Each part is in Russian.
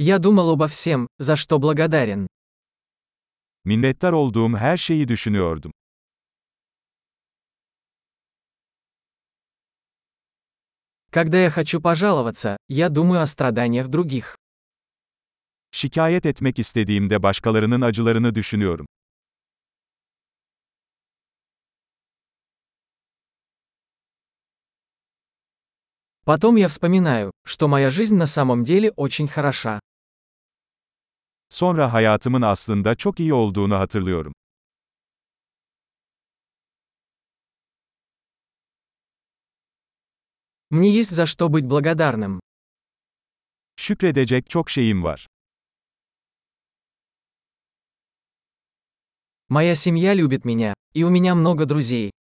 Я думал обо всем, за что благодарен. Minnettar olduğum her şeyi düşünüyordum. Когда я хочу пожаловаться, я думаю о страданиях других. Şikayet etmek istediğimde başkalarının acılarını düşünüyorum. Потом я вспоминаю, что моя жизнь на самом деле очень хороша. Sonra hayatımın aslında çok iyi olduğunu hatırlıyorum. Мне есть за что быть благодарным. Şükredecek çok şeyim var. Моя семья любит меня, и у меня много друзей.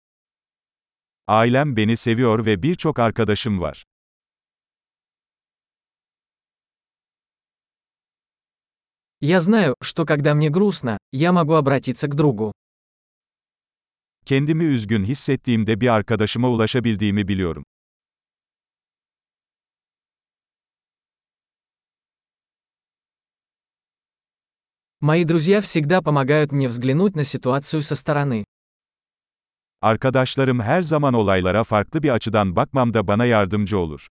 Ailem beni seviyor ve birçok arkadaşım var. Я знаю, что когда мне грустно, я могу обратиться к другу. Kendimi üzgün hissettiğimde bir arkadaşıma ulaşabildiğimi biliyorum. Мои друзья всегда помогают мне взглянуть на ситуацию со стороны. Arkadaşlarım her zaman olaylara farklı bir açıdan bakmamda bana yardımcı olur.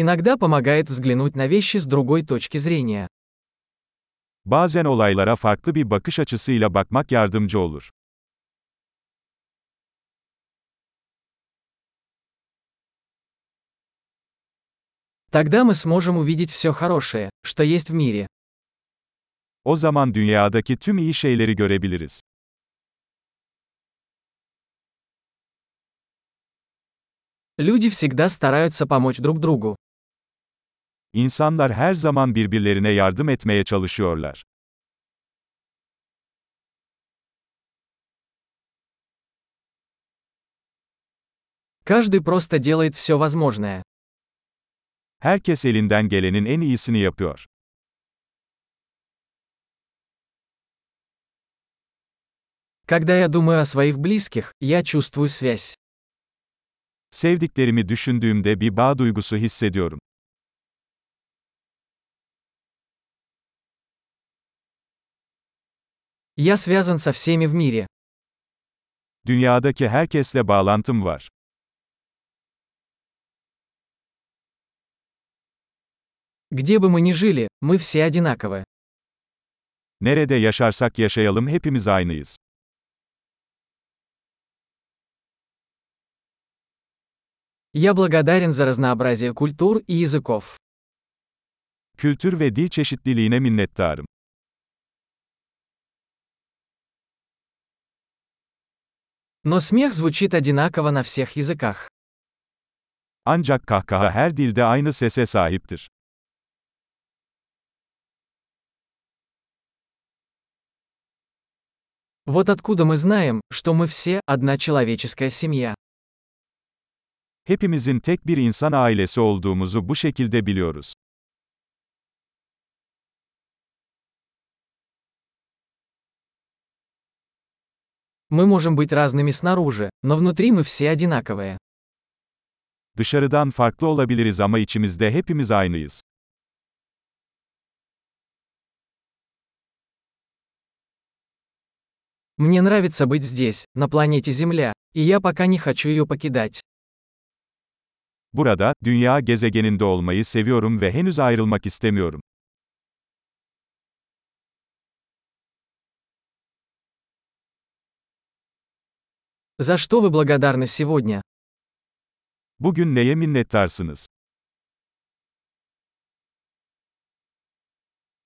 Иногда помогает взглянуть на вещи с другой точки зрения. Bazen olaylara farklı bir bakış açısıyla bakmak yardımcı olur. Тогда мы сможем увидеть все хорошее, что есть в мире. O zaman dünyadaki tüm iyi şeyleri görebiliriz. Люди всегда стараются помочь друг другу. İnsanlar her zaman birbirlerine yardım etmeye çalışıyorlar. Каждый просто делает все возможное. Herkes elinden gelenin en iyisini yapıyor. Когда я думаю о своих близких, я чувствую связь. Sevdiklerimi düşündüğümde bir bağ duygusu hissediyorum. Я связан со всеми в мире. Dünyadaki herkesle bağlantım var. Где бы мы ни жили, мы все одинаковы. Nerede yaşarsak yaşayalım hepimiz aynıyız. Я благодарен за разнообразие культур и языков. Kültür ve dil çeşitliliğine minnettarım. Но смех звучит одинаково на всех языках. Ancak kahkaha her dilde aynı sese sahiptir. Вот откуда мы знаем, что мы все одна человеческая семья. Hepimizin tek bir insan ailesi olduğumuzu bu şekilde biliyoruz. Мы можем быть разными снаружи, но внутри мы все одинаковые. Dışarıdan farklı olabiliriz ama içimizde hepimiz aynıyız. Мне нравится быть здесь, на планете Земля, и я пока не хочу ее покидать. Burada, dünya gezegeninde olmayı seviyorum ve henüz ayrılmak istemiyorum. За что вы благодарны сегодня? Bugün neye minnettarsınız?